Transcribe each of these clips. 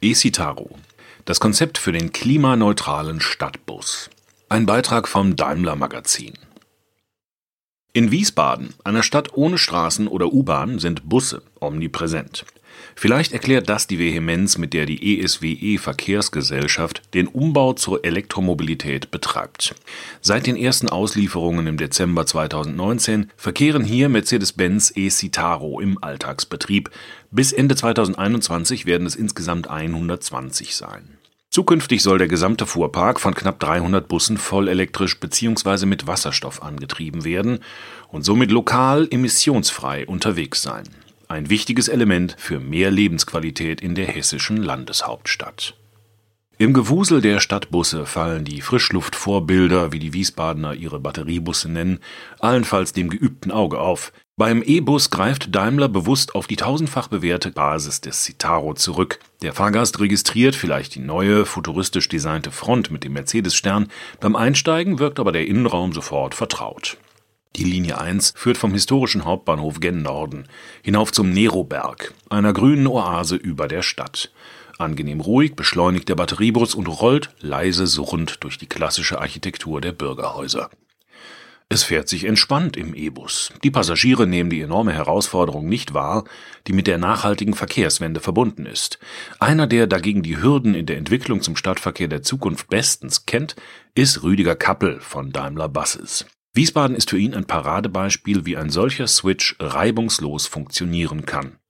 eCitaro. Das Konzept für den klimaneutralen Stadtbus. Ein Beitrag vom Daimler Magazin. In Wiesbaden, einer Stadt ohne Straßen oder U-Bahn, sind Busse omnipräsent. Vielleicht erklärt das die Vehemenz, mit der die ESWE Verkehrsgesellschaft den Umbau zur Elektromobilität betreibt. Seit den ersten Auslieferungen im Dezember 2019 verkehren hier Mercedes-Benz e-Citaro im Alltagsbetrieb. Bis Ende 2021 werden es insgesamt 120 sein. Zukünftig soll der gesamte Fuhrpark von knapp 300 Bussen vollelektrisch bzw. mit Wasserstoff angetrieben werden und somit lokal emissionsfrei unterwegs sein ein wichtiges Element für mehr Lebensqualität in der hessischen Landeshauptstadt. Im Gewusel der Stadtbusse fallen die Frischluftvorbilder, wie die Wiesbadener ihre Batteriebusse nennen, allenfalls dem geübten Auge auf. Beim E-Bus greift Daimler bewusst auf die tausendfach bewährte Basis des Citaro zurück. Der Fahrgast registriert vielleicht die neue, futuristisch designte Front mit dem Mercedes-Stern, beim Einsteigen wirkt aber der Innenraum sofort vertraut. Die Linie 1 führt vom historischen Hauptbahnhof gen Norden hinauf zum Neroberg, einer grünen Oase über der Stadt. Angenehm ruhig beschleunigt der Batteriebus und rollt leise surrend durch die klassische Architektur der Bürgerhäuser. Es fährt sich entspannt im E-Bus. Die Passagiere nehmen die enorme Herausforderung nicht wahr, die mit der nachhaltigen Verkehrswende verbunden ist. Einer, der dagegen die Hürden in der Entwicklung zum Stadtverkehr der Zukunft bestens kennt, ist Rüdiger Kappel von Daimler Buses. Wiesbaden ist für ihn ein Paradebeispiel, wie ein solcher Switch reibungslos funktionieren kann.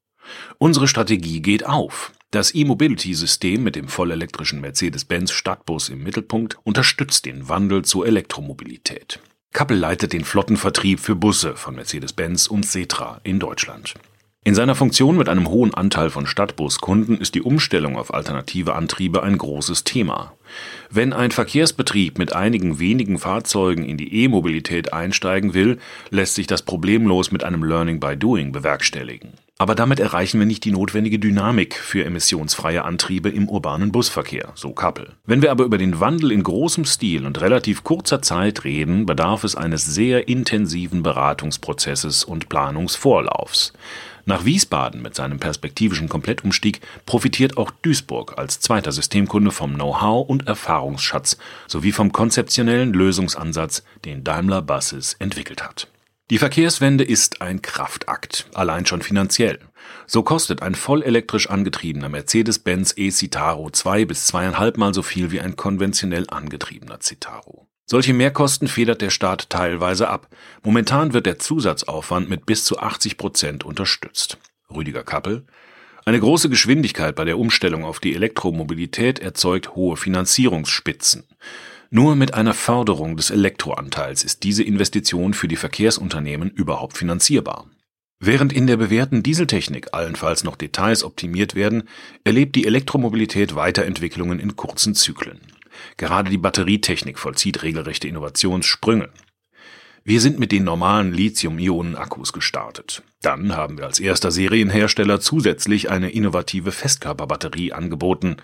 Unsere Strategie geht auf. Das E-Mobility-System mit dem vollelektrischen Mercedes-Benz Stadtbus im Mittelpunkt unterstützt den Wandel zur Elektromobilität. Kappel leitet den Flottenvertrieb für Busse von Mercedes-Benz und Setra in Deutschland. In seiner Funktion mit einem hohen Anteil von Stadtbuskunden ist die Umstellung auf alternative Antriebe ein großes Thema. Wenn ein Verkehrsbetrieb mit einigen wenigen Fahrzeugen in die E-Mobilität einsteigen will, lässt sich das problemlos mit einem Learning by Doing bewerkstelligen. Aber damit erreichen wir nicht die notwendige Dynamik für emissionsfreie Antriebe im urbanen Busverkehr, so Kappel. Wenn wir aber über den Wandel in großem Stil und relativ kurzer Zeit reden, bedarf es eines sehr intensiven Beratungsprozesses und Planungsvorlaufs. Nach Wiesbaden mit seinem perspektivischen Komplettumstieg profitiert auch Duisburg als zweiter Systemkunde vom Know-how und Erfahrungsschatz sowie vom konzeptionellen Lösungsansatz, den Daimler Buses entwickelt hat. Die Verkehrswende ist ein Kraftakt, allein schon finanziell. So kostet ein vollelektrisch angetriebener Mercedes-Benz E-Citaro zwei bis zweieinhalb Mal so viel wie ein konventionell angetriebener Citaro. Solche Mehrkosten federt der Staat teilweise ab. Momentan wird der Zusatzaufwand mit bis zu 80 Prozent unterstützt. Rüdiger Kappel. Eine große Geschwindigkeit bei der Umstellung auf die Elektromobilität erzeugt hohe Finanzierungsspitzen. Nur mit einer Förderung des Elektroanteils ist diese Investition für die Verkehrsunternehmen überhaupt finanzierbar. Während in der bewährten Dieseltechnik allenfalls noch Details optimiert werden, erlebt die Elektromobilität Weiterentwicklungen in kurzen Zyklen. Gerade die Batterietechnik vollzieht regelrechte Innovationssprünge. Wir sind mit den normalen Lithium-Ionen-Akkus gestartet. Dann haben wir als erster Serienhersteller zusätzlich eine innovative Festkörperbatterie angeboten.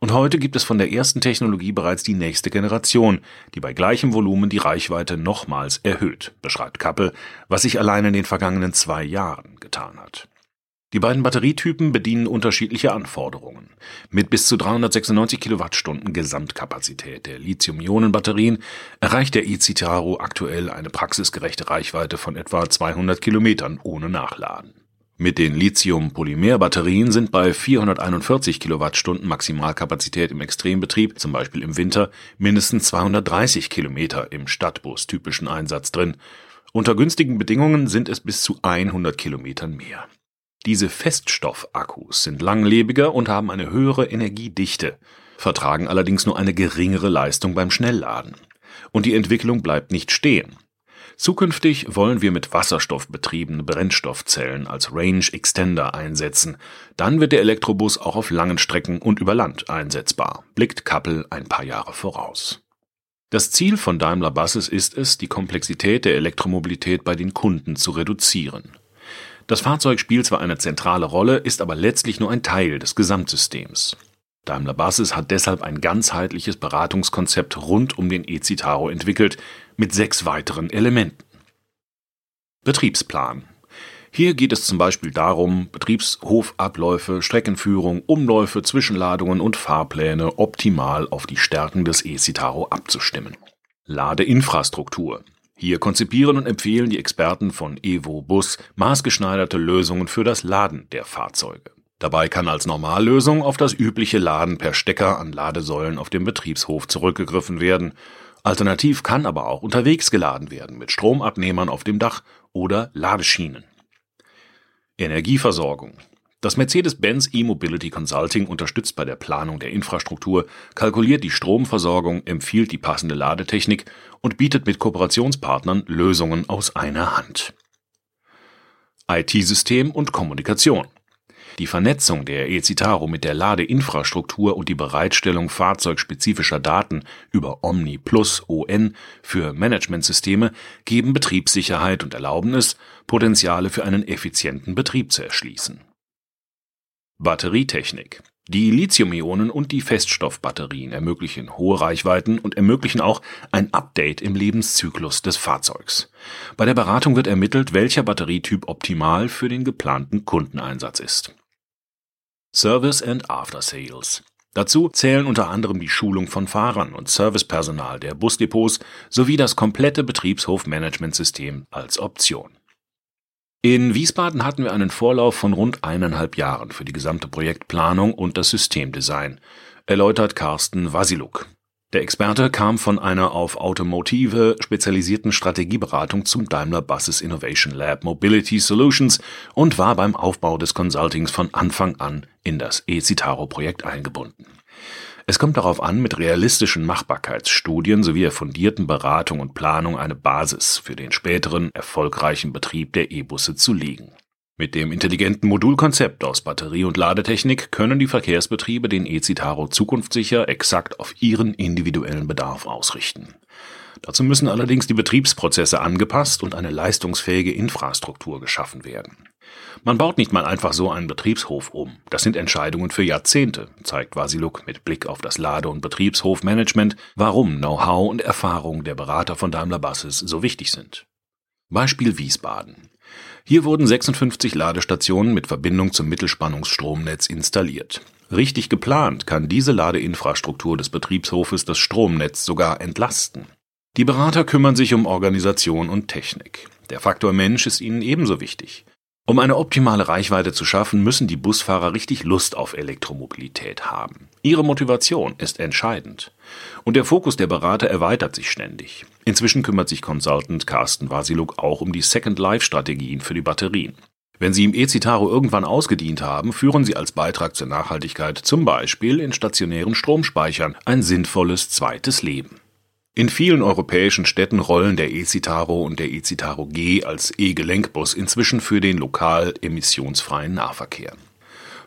Und heute gibt es von der ersten Technologie bereits die nächste Generation, die bei gleichem Volumen die Reichweite nochmals erhöht, beschreibt Kappel, was sich allein in den vergangenen zwei Jahren getan hat. Die beiden Batterietypen bedienen unterschiedliche Anforderungen. Mit bis zu 396 Kilowattstunden Gesamtkapazität der Lithium-Ionen-Batterien erreicht der e-Citaro aktuell eine praxisgerechte Reichweite von etwa 200 Kilometern ohne Nachladen. Mit den Lithium-Polymer-Batterien sind bei 441 Kilowattstunden Maximalkapazität im Extrembetrieb, zum Beispiel im Winter, mindestens 230 Kilometer im Stadtbus-typischen Einsatz drin. Unter günstigen Bedingungen sind es bis zu 100 Kilometern mehr. Diese Feststoffakkus sind langlebiger und haben eine höhere Energiedichte, vertragen allerdings nur eine geringere Leistung beim Schnellladen. Und die Entwicklung bleibt nicht stehen. Zukünftig wollen wir mit Wasserstoff betriebene Brennstoffzellen als Range Extender einsetzen. Dann wird der Elektrobus auch auf langen Strecken und über Land einsetzbar, blickt Kappel ein paar Jahre voraus. Das Ziel von Daimler Buses ist es, die Komplexität der Elektromobilität bei den Kunden zu reduzieren. Das Fahrzeug spielt zwar eine zentrale Rolle, ist aber letztlich nur ein Teil des Gesamtsystems. Daimler Buses hat deshalb ein ganzheitliches Beratungskonzept rund um den e-Citaro entwickelt, mit sechs weiteren Elementen. Betriebsplan. Hier geht es zum Beispiel darum, Betriebshofabläufe, Streckenführung, Umläufe, Zwischenladungen und Fahrpläne optimal auf die Stärken des e-Citaro abzustimmen. Ladeinfrastruktur. Hier konzipieren und empfehlen die Experten von Evo Bus maßgeschneiderte Lösungen für das Laden der Fahrzeuge. Dabei kann als Normallösung auf das übliche Laden per Stecker an Ladesäulen auf dem Betriebshof zurückgegriffen werden. Alternativ kann aber auch unterwegs geladen werden mit Stromabnehmern auf dem Dach oder Ladeschienen. Energieversorgung. Das Mercedes-Benz E-Mobility Consulting unterstützt bei der Planung der Infrastruktur, kalkuliert die Stromversorgung, empfiehlt die passende Ladetechnik und bietet mit Kooperationspartnern Lösungen aus einer Hand. IT-System und Kommunikation. Die Vernetzung der e-Citaro mit der Ladeinfrastruktur und die Bereitstellung fahrzeugspezifischer Daten über Omni Plus ON für Managementsysteme geben Betriebssicherheit und erlauben es, Potenziale für einen effizienten Betrieb zu erschließen. Batterietechnik die Lithium-Ionen und die Feststoffbatterien ermöglichen hohe Reichweiten und ermöglichen auch ein Update im Lebenszyklus des Fahrzeugs. Bei der Beratung wird ermittelt, welcher Batterietyp optimal für den geplanten Kundeneinsatz ist. Service and After Sales. Dazu zählen unter anderem die Schulung von Fahrern und Servicepersonal der Busdepots sowie das komplette Betriebshofmanagementsystem als Option. In Wiesbaden hatten wir einen Vorlauf von rund eineinhalb Jahren für die gesamte Projektplanung und das Systemdesign, erläutert Carsten Wasiluk. Der Experte kam von einer auf Automotive spezialisierten Strategieberatung zum Daimler Buses Innovation Lab Mobility Solutions und war beim Aufbau des Consultings von Anfang an in das E-Citaro-Projekt eingebunden. Es kommt darauf an, mit realistischen Machbarkeitsstudien sowie der fundierten Beratung und Planung eine Basis für den späteren erfolgreichen Betrieb der E-Busse zu legen. Mit dem intelligenten Modulkonzept aus Batterie und Ladetechnik können die Verkehrsbetriebe den E-Citaro zukunftssicher exakt auf ihren individuellen Bedarf ausrichten. Dazu müssen allerdings die Betriebsprozesse angepasst und eine leistungsfähige Infrastruktur geschaffen werden. Man baut nicht mal einfach so einen Betriebshof um. Das sind Entscheidungen für Jahrzehnte, zeigt Vasiluk mit Blick auf das Lade- und Betriebshofmanagement, warum Know-how und Erfahrung der Berater von Daimler Buses so wichtig sind. Beispiel Wiesbaden. Hier wurden 56 Ladestationen mit Verbindung zum Mittelspannungsstromnetz installiert. Richtig geplant kann diese Ladeinfrastruktur des Betriebshofes das Stromnetz sogar entlasten. Die Berater kümmern sich um Organisation und Technik. Der Faktor Mensch ist ihnen ebenso wichtig. Um eine optimale Reichweite zu schaffen, müssen die Busfahrer richtig Lust auf Elektromobilität haben. Ihre Motivation ist entscheidend. Und der Fokus der Berater erweitert sich ständig. Inzwischen kümmert sich Consultant Carsten Vasiluk auch um die Second Life Strategien für die Batterien. Wenn sie im E-Citaro irgendwann ausgedient haben, führen sie als Beitrag zur Nachhaltigkeit zum Beispiel in stationären Stromspeichern ein sinnvolles zweites Leben. In vielen europäischen Städten rollen der E-Citaro und der E-Citaro G als E-Gelenkbus inzwischen für den lokal emissionsfreien Nahverkehr.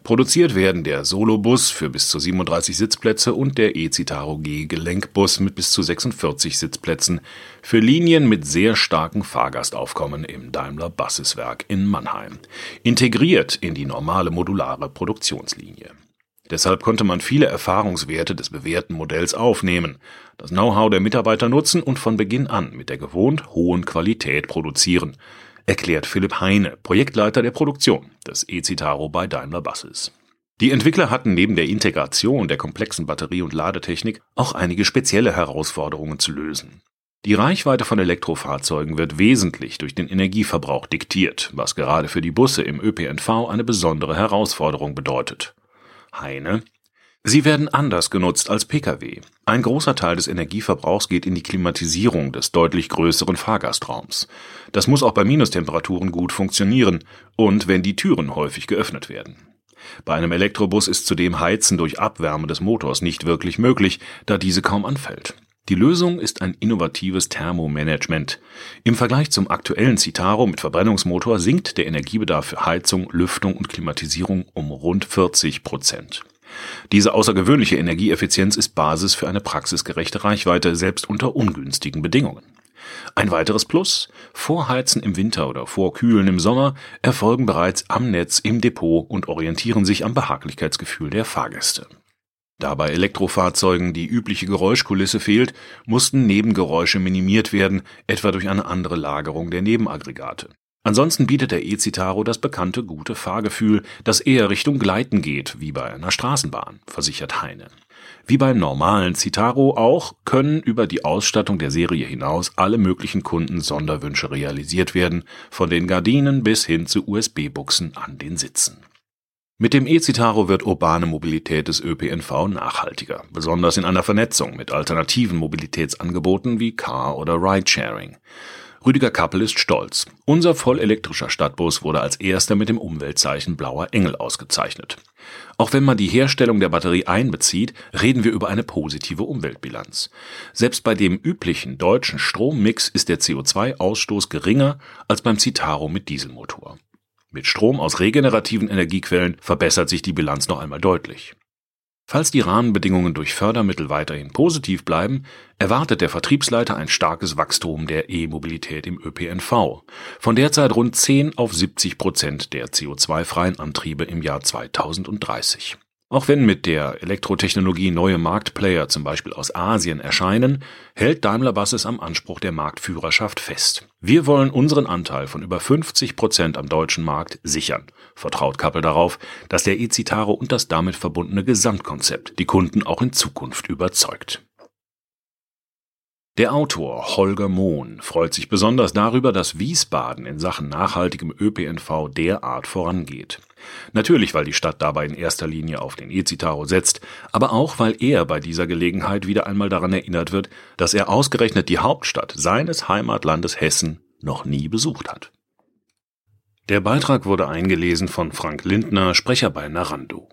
Produziert werden der Solobus für bis zu 37 Sitzplätze und der E-Citaro G Gelenkbus mit bis zu 46 Sitzplätzen für Linien mit sehr starkem Fahrgastaufkommen im Daimler Busseswerk in Mannheim, integriert in die normale modulare Produktionslinie. Deshalb konnte man viele Erfahrungswerte des bewährten Modells aufnehmen, das Know-how der Mitarbeiter nutzen und von Beginn an mit der gewohnt hohen Qualität produzieren, erklärt Philipp Heine, Projektleiter der Produktion des E-Citaro bei Daimler Buses. Die Entwickler hatten neben der Integration der komplexen Batterie- und Ladetechnik auch einige spezielle Herausforderungen zu lösen. Die Reichweite von Elektrofahrzeugen wird wesentlich durch den Energieverbrauch diktiert, was gerade für die Busse im ÖPNV eine besondere Herausforderung bedeutet. Heine. Sie werden anders genutzt als Pkw. Ein großer Teil des Energieverbrauchs geht in die Klimatisierung des deutlich größeren Fahrgastraums. Das muss auch bei Minustemperaturen gut funktionieren und wenn die Türen häufig geöffnet werden. Bei einem Elektrobus ist zudem Heizen durch Abwärme des Motors nicht wirklich möglich, da diese kaum anfällt. Die Lösung ist ein innovatives Thermomanagement. Im Vergleich zum aktuellen Citaro mit Verbrennungsmotor sinkt der Energiebedarf für Heizung, Lüftung und Klimatisierung um rund 40 Prozent. Diese außergewöhnliche Energieeffizienz ist Basis für eine praxisgerechte Reichweite, selbst unter ungünstigen Bedingungen. Ein weiteres Plus, Vorheizen im Winter oder Vorkühlen im Sommer erfolgen bereits am Netz im Depot und orientieren sich am Behaglichkeitsgefühl der Fahrgäste. Da bei Elektrofahrzeugen die übliche Geräuschkulisse fehlt, mussten Nebengeräusche minimiert werden, etwa durch eine andere Lagerung der Nebenaggregate. Ansonsten bietet der E-Citaro das bekannte gute Fahrgefühl, das eher Richtung Gleiten geht, wie bei einer Straßenbahn, versichert Heine. Wie beim normalen Citaro auch können über die Ausstattung der Serie hinaus alle möglichen Kunden Sonderwünsche realisiert werden, von den Gardinen bis hin zu USB-Buchsen an den Sitzen. Mit dem E-Citaro wird urbane Mobilität des ÖPNV nachhaltiger, besonders in einer Vernetzung mit alternativen Mobilitätsangeboten wie Car- oder Ridesharing. Rüdiger Kappel ist stolz. Unser vollelektrischer Stadtbus wurde als erster mit dem Umweltzeichen Blauer Engel ausgezeichnet. Auch wenn man die Herstellung der Batterie einbezieht, reden wir über eine positive Umweltbilanz. Selbst bei dem üblichen deutschen Strommix ist der CO2-Ausstoß geringer als beim Citaro mit Dieselmotor. Mit Strom aus regenerativen Energiequellen verbessert sich die Bilanz noch einmal deutlich. Falls die Rahmenbedingungen durch Fördermittel weiterhin positiv bleiben, erwartet der Vertriebsleiter ein starkes Wachstum der E-Mobilität im ÖPNV, von derzeit rund 10 auf 70 Prozent der CO2-freien Antriebe im Jahr 2030. Auch wenn mit der Elektrotechnologie neue Marktplayer zum Beispiel aus Asien erscheinen, hält Daimler Buses am Anspruch der Marktführerschaft fest. Wir wollen unseren Anteil von über 50 Prozent am deutschen Markt sichern, vertraut Kappel darauf, dass der E-Citaro und das damit verbundene Gesamtkonzept die Kunden auch in Zukunft überzeugt. Der Autor Holger Mohn freut sich besonders darüber, dass Wiesbaden in Sachen nachhaltigem ÖPNV derart vorangeht. Natürlich, weil die Stadt dabei in erster Linie auf den E-Citaro setzt, aber auch, weil er bei dieser Gelegenheit wieder einmal daran erinnert wird, dass er ausgerechnet die Hauptstadt seines Heimatlandes Hessen noch nie besucht hat. Der Beitrag wurde eingelesen von Frank Lindner, Sprecher bei Narando.